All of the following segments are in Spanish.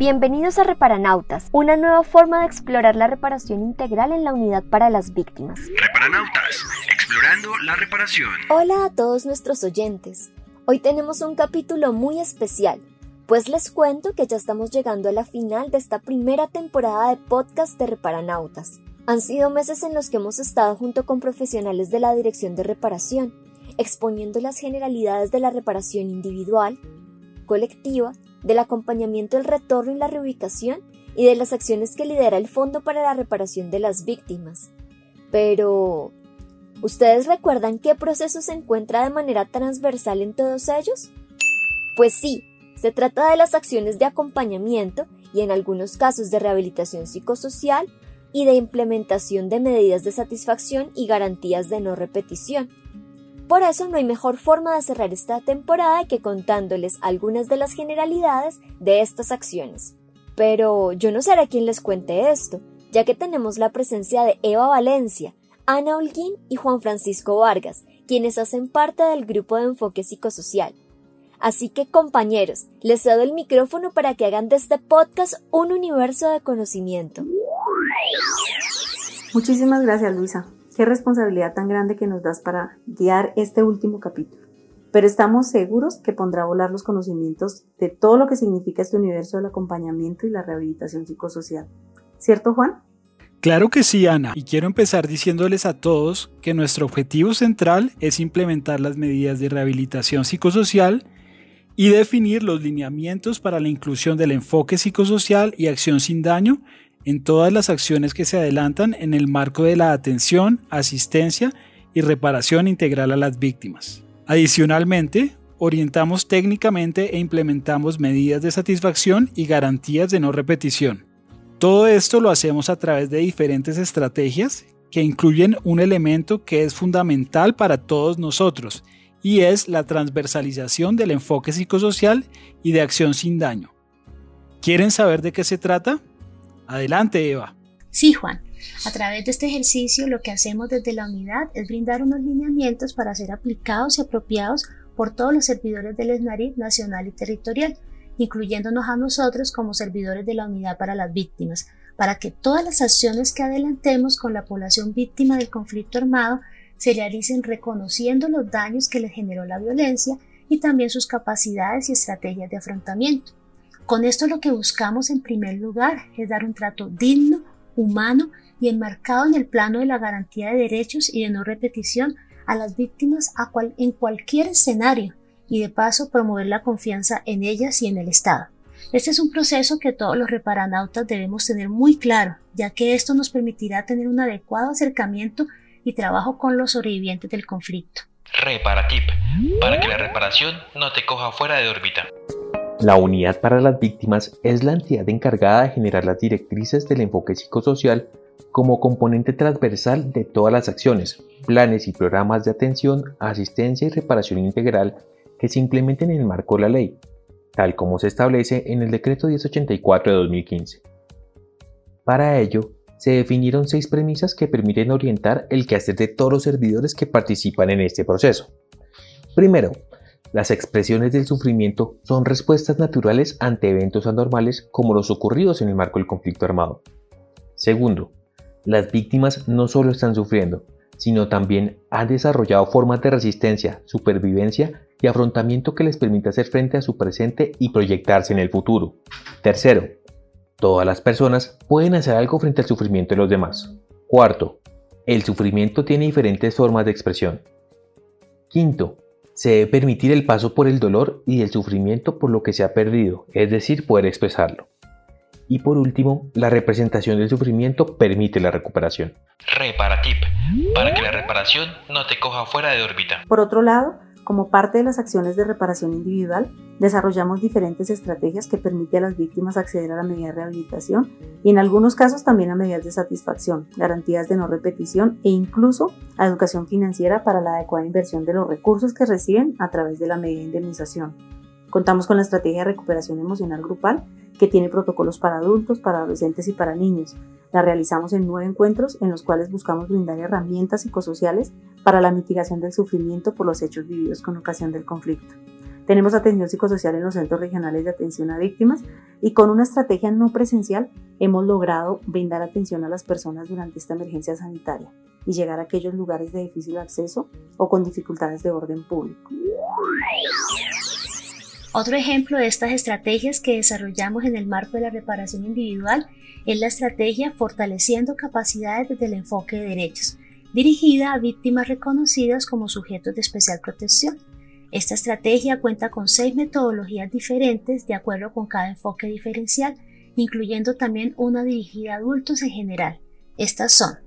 Bienvenidos a Reparanautas, una nueva forma de explorar la reparación integral en la unidad para las víctimas. Reparanautas, explorando la reparación. Hola a todos nuestros oyentes. Hoy tenemos un capítulo muy especial, pues les cuento que ya estamos llegando a la final de esta primera temporada de podcast de Reparanautas. Han sido meses en los que hemos estado junto con profesionales de la Dirección de Reparación, exponiendo las generalidades de la reparación individual, colectiva, del acompañamiento del retorno y la reubicación y de las acciones que lidera el Fondo para la Reparación de las Víctimas. Pero, ¿ustedes recuerdan qué proceso se encuentra de manera transversal en todos ellos? Pues sí, se trata de las acciones de acompañamiento y en algunos casos de rehabilitación psicosocial y de implementación de medidas de satisfacción y garantías de no repetición. Por eso no hay mejor forma de cerrar esta temporada que contándoles algunas de las generalidades de estas acciones. Pero yo no seré quien les cuente esto, ya que tenemos la presencia de Eva Valencia, Ana Holguín y Juan Francisco Vargas, quienes hacen parte del grupo de enfoque psicosocial. Así que compañeros, les cedo el micrófono para que hagan de este podcast un universo de conocimiento. Muchísimas gracias Luisa. Qué responsabilidad tan grande que nos das para guiar este último capítulo. Pero estamos seguros que pondrá a volar los conocimientos de todo lo que significa este universo del acompañamiento y la rehabilitación psicosocial. ¿Cierto, Juan? Claro que sí, Ana, y quiero empezar diciéndoles a todos que nuestro objetivo central es implementar las medidas de rehabilitación psicosocial y definir los lineamientos para la inclusión del enfoque psicosocial y acción sin daño en todas las acciones que se adelantan en el marco de la atención, asistencia y reparación integral a las víctimas. Adicionalmente, orientamos técnicamente e implementamos medidas de satisfacción y garantías de no repetición. Todo esto lo hacemos a través de diferentes estrategias que incluyen un elemento que es fundamental para todos nosotros y es la transversalización del enfoque psicosocial y de acción sin daño. ¿Quieren saber de qué se trata? Adelante, Eva. Sí, Juan. A través de este ejercicio lo que hacemos desde la unidad es brindar unos lineamientos para ser aplicados y apropiados por todos los servidores del ESNARIP nacional y territorial, incluyéndonos a nosotros como servidores de la unidad para las víctimas, para que todas las acciones que adelantemos con la población víctima del conflicto armado se realicen reconociendo los daños que le generó la violencia y también sus capacidades y estrategias de afrontamiento. Con esto lo que buscamos en primer lugar es dar un trato digno, humano y enmarcado en el plano de la garantía de derechos y de no repetición a las víctimas en cualquier escenario y de paso promover la confianza en ellas y en el Estado. Este es un proceso que todos los reparanautas debemos tener muy claro, ya que esto nos permitirá tener un adecuado acercamiento y trabajo con los sobrevivientes del conflicto. Reparatip, para que la reparación no te coja fuera de órbita. La Unidad para las Víctimas es la entidad encargada de generar las directrices del enfoque psicosocial como componente transversal de todas las acciones, planes y programas de atención, asistencia y reparación integral que se implementen en el marco de la ley, tal como se establece en el Decreto 1084 de 2015. Para ello, se definieron seis premisas que permiten orientar el quehacer de todos los servidores que participan en este proceso. Primero, las expresiones del sufrimiento son respuestas naturales ante eventos anormales como los ocurridos en el marco del conflicto armado. Segundo, las víctimas no solo están sufriendo, sino también han desarrollado formas de resistencia, supervivencia y afrontamiento que les permite hacer frente a su presente y proyectarse en el futuro. Tercero, todas las personas pueden hacer algo frente al sufrimiento de los demás. Cuarto, el sufrimiento tiene diferentes formas de expresión. Quinto, se debe permitir el paso por el dolor y el sufrimiento por lo que se ha perdido, es decir, poder expresarlo. Y por último, la representación del sufrimiento permite la recuperación. Reparatip, para que la reparación no te coja fuera de órbita. Por otro lado, como parte de las acciones de reparación individual, desarrollamos diferentes estrategias que permiten a las víctimas acceder a la medida de rehabilitación y en algunos casos también a medidas de satisfacción, garantías de no repetición e incluso a educación financiera para la adecuada inversión de los recursos que reciben a través de la medida de indemnización. Contamos con la estrategia de recuperación emocional grupal que tiene protocolos para adultos, para adolescentes y para niños. La realizamos en nueve encuentros en los cuales buscamos brindar herramientas psicosociales para la mitigación del sufrimiento por los hechos vividos con ocasión del conflicto. Tenemos atención psicosocial en los centros regionales de atención a víctimas y con una estrategia no presencial hemos logrado brindar atención a las personas durante esta emergencia sanitaria y llegar a aquellos lugares de difícil acceso o con dificultades de orden público. Otro ejemplo de estas estrategias que desarrollamos en el marco de la reparación individual es la estrategia Fortaleciendo capacidades desde el enfoque de derechos, dirigida a víctimas reconocidas como sujetos de especial protección. Esta estrategia cuenta con seis metodologías diferentes de acuerdo con cada enfoque diferencial, incluyendo también una dirigida a adultos en general. Estas son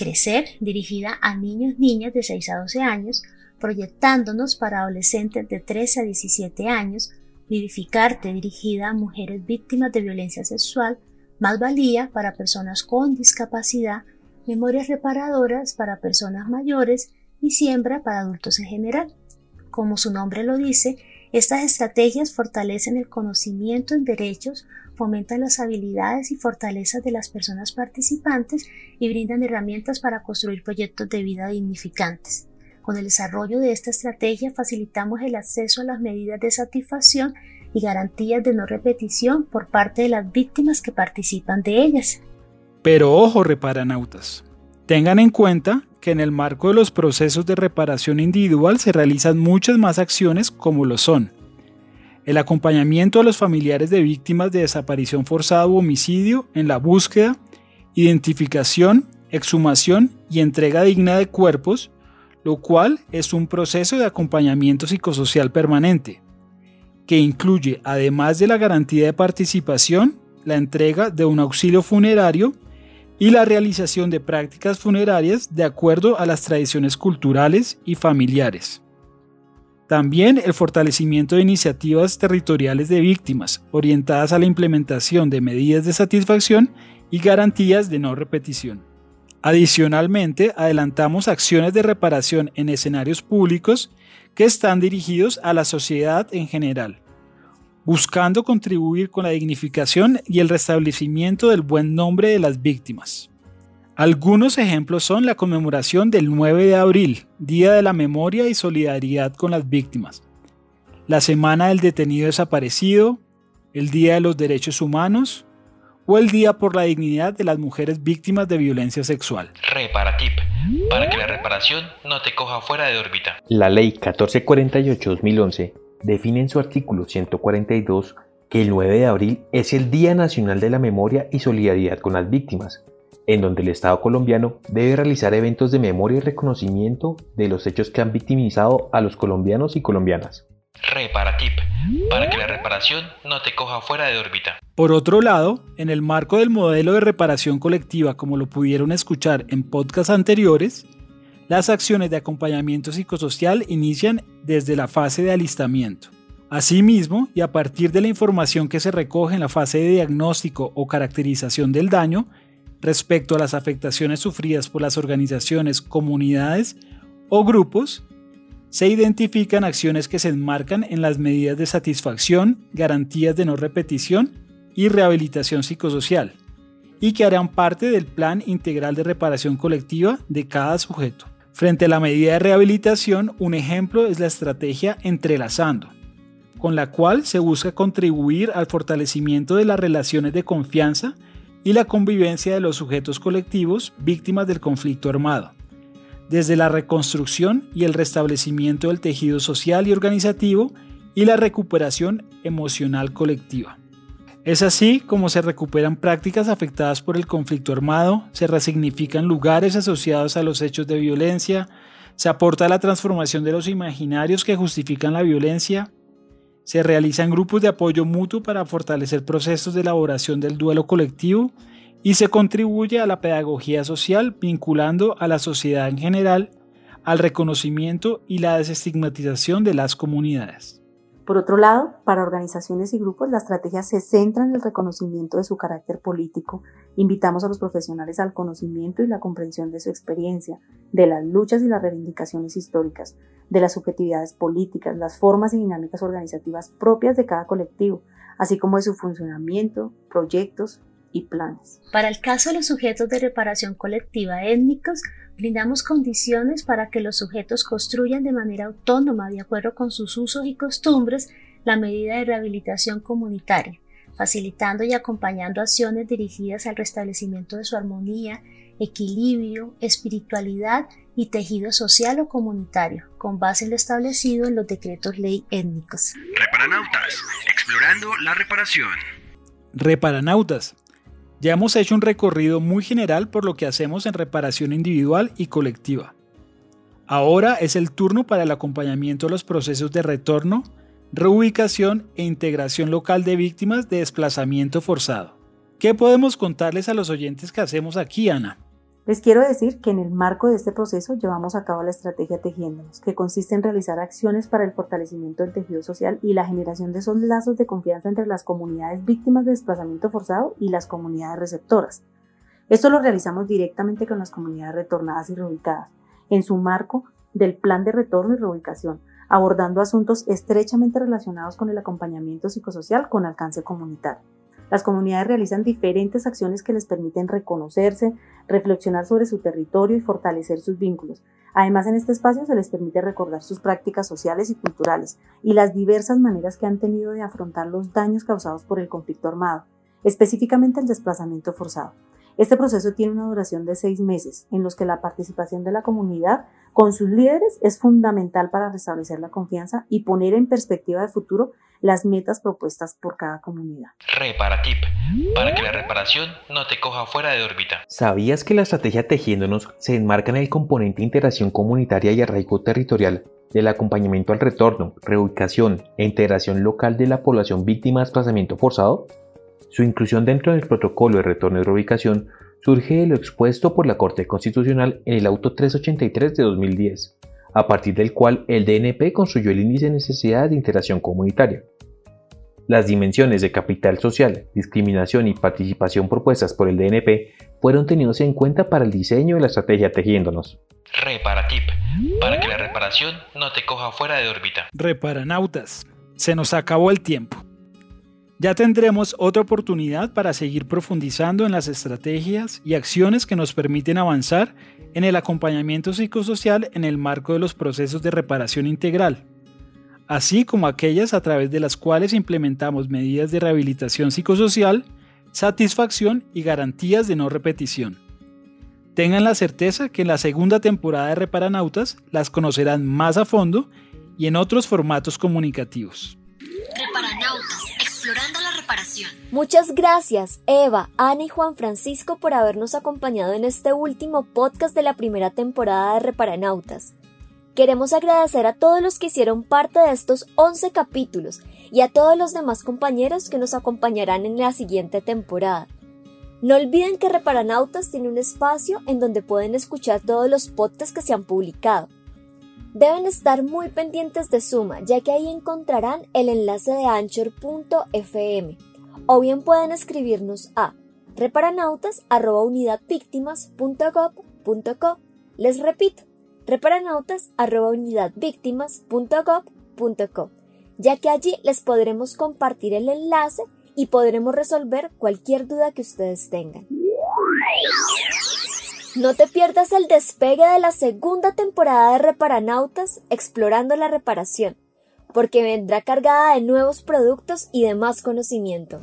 Crecer, dirigida a niños, niñas de 6 a 12 años, proyectándonos para adolescentes de 13 a 17 años, Vivificarte, dirigida a mujeres víctimas de violencia sexual, Más valía para personas con discapacidad, Memorias reparadoras para personas mayores y Siembra para adultos en general. Como su nombre lo dice, estas estrategias fortalecen el conocimiento en derechos, fomentan las habilidades y fortalezas de las personas participantes y brindan herramientas para construir proyectos de vida dignificantes. Con el desarrollo de esta estrategia facilitamos el acceso a las medidas de satisfacción y garantías de no repetición por parte de las víctimas que participan de ellas. Pero ojo, reparanautas. Tengan en cuenta que en el marco de los procesos de reparación individual se realizan muchas más acciones como lo son el acompañamiento a los familiares de víctimas de desaparición forzada u homicidio en la búsqueda, identificación, exhumación y entrega digna de cuerpos, lo cual es un proceso de acompañamiento psicosocial permanente, que incluye, además de la garantía de participación, la entrega de un auxilio funerario y la realización de prácticas funerarias de acuerdo a las tradiciones culturales y familiares. También el fortalecimiento de iniciativas territoriales de víctimas, orientadas a la implementación de medidas de satisfacción y garantías de no repetición. Adicionalmente, adelantamos acciones de reparación en escenarios públicos que están dirigidos a la sociedad en general, buscando contribuir con la dignificación y el restablecimiento del buen nombre de las víctimas. Algunos ejemplos son la conmemoración del 9 de abril, Día de la Memoria y Solidaridad con las Víctimas, la Semana del Detenido Desaparecido, el Día de los Derechos Humanos o el Día por la Dignidad de las Mujeres Víctimas de Violencia Sexual. Reparatip, para que la reparación no te coja fuera de órbita. La Ley 1448-2011 define en su artículo 142 que el 9 de abril es el Día Nacional de la Memoria y Solidaridad con las Víctimas, en donde el Estado colombiano debe realizar eventos de memoria y reconocimiento de los hechos que han victimizado a los colombianos y colombianas. Reparatip, para que la reparación no te coja fuera de órbita. Por otro lado, en el marco del modelo de reparación colectiva, como lo pudieron escuchar en podcasts anteriores, las acciones de acompañamiento psicosocial inician desde la fase de alistamiento. Asimismo, y a partir de la información que se recoge en la fase de diagnóstico o caracterización del daño, respecto a las afectaciones sufridas por las organizaciones, comunidades o grupos, se identifican acciones que se enmarcan en las medidas de satisfacción, garantías de no repetición y rehabilitación psicosocial, y que harán parte del plan integral de reparación colectiva de cada sujeto. Frente a la medida de rehabilitación, un ejemplo es la estrategia entrelazando, con la cual se busca contribuir al fortalecimiento de las relaciones de confianza y la convivencia de los sujetos colectivos víctimas del conflicto armado desde la reconstrucción y el restablecimiento del tejido social y organizativo y la recuperación emocional colectiva. Es así como se recuperan prácticas afectadas por el conflicto armado, se resignifican lugares asociados a los hechos de violencia, se aporta la transformación de los imaginarios que justifican la violencia, se realizan grupos de apoyo mutuo para fortalecer procesos de elaboración del duelo colectivo y se contribuye a la pedagogía social vinculando a la sociedad en general al reconocimiento y la desestigmatización de las comunidades. Por otro lado, para organizaciones y grupos, la estrategia se centra en el reconocimiento de su carácter político. Invitamos a los profesionales al conocimiento y la comprensión de su experiencia, de las luchas y las reivindicaciones históricas, de las subjetividades políticas, las formas y dinámicas organizativas propias de cada colectivo, así como de su funcionamiento, proyectos, y planes. Para el caso de los sujetos de reparación colectiva étnicos, Brindamos condiciones para que los sujetos construyan de manera autónoma, de acuerdo con sus usos y costumbres, la medida de rehabilitación comunitaria, facilitando y acompañando acciones dirigidas al restablecimiento de su armonía, equilibrio, espiritualidad y tejido social o comunitario, con base en lo establecido en los decretos ley étnicos. Reparanautas, explorando la reparación. Reparanautas, ya hemos hecho un recorrido muy general por lo que hacemos en reparación individual y colectiva. Ahora es el turno para el acompañamiento a los procesos de retorno, reubicación e integración local de víctimas de desplazamiento forzado. ¿Qué podemos contarles a los oyentes que hacemos aquí, Ana? Les quiero decir que en el marco de este proceso llevamos a cabo la estrategia Tejiéndonos, que consiste en realizar acciones para el fortalecimiento del tejido social y la generación de esos lazos de confianza entre las comunidades víctimas de desplazamiento forzado y las comunidades receptoras. Esto lo realizamos directamente con las comunidades retornadas y reubicadas, en su marco del plan de retorno y reubicación, abordando asuntos estrechamente relacionados con el acompañamiento psicosocial con alcance comunitario. Las comunidades realizan diferentes acciones que les permiten reconocerse, reflexionar sobre su territorio y fortalecer sus vínculos. Además, en este espacio se les permite recordar sus prácticas sociales y culturales y las diversas maneras que han tenido de afrontar los daños causados por el conflicto armado, específicamente el desplazamiento forzado. Este proceso tiene una duración de seis meses, en los que la participación de la comunidad con sus líderes es fundamental para restablecer la confianza y poner en perspectiva de futuro las metas propuestas por cada comunidad. Reparatip, para que la reparación no te coja fuera de órbita. ¿Sabías que la estrategia Tejiéndonos se enmarca en el componente integración comunitaria y arraigo territorial del acompañamiento al retorno, reubicación e integración local de la población víctima de desplazamiento forzado? Su inclusión dentro del protocolo de retorno y reubicación surge de lo expuesto por la Corte Constitucional en el Auto 383 de 2010, a partir del cual el DNP construyó el índice de necesidad de integración comunitaria. Las dimensiones de capital social, discriminación y participación propuestas por el DNP fueron tenidos en cuenta para el diseño de la estrategia Tejiéndonos. Reparatip, para que la reparación no te coja fuera de órbita. Reparanautas, se nos acabó el tiempo. Ya tendremos otra oportunidad para seguir profundizando en las estrategias y acciones que nos permiten avanzar en el acompañamiento psicosocial en el marco de los procesos de reparación integral, así como aquellas a través de las cuales implementamos medidas de rehabilitación psicosocial, satisfacción y garantías de no repetición. Tengan la certeza que en la segunda temporada de Reparanautas las conocerán más a fondo y en otros formatos comunicativos. Muchas gracias, Eva, Ana y Juan Francisco, por habernos acompañado en este último podcast de la primera temporada de Reparanautas. Queremos agradecer a todos los que hicieron parte de estos 11 capítulos y a todos los demás compañeros que nos acompañarán en la siguiente temporada. No olviden que Reparanautas tiene un espacio en donde pueden escuchar todos los podcasts que se han publicado. Deben estar muy pendientes de Suma, ya que ahí encontrarán el enlace de anchor.fm o bien pueden escribirnos a reparanautas.unidadvictimas.gov.co. Les repito, reparanautas.unidadvictimas.gov.co, ya que allí les podremos compartir el enlace y podremos resolver cualquier duda que ustedes tengan. No te pierdas el despegue de la segunda temporada de Reparanautas explorando la reparación porque vendrá cargada de nuevos productos y de más conocimiento.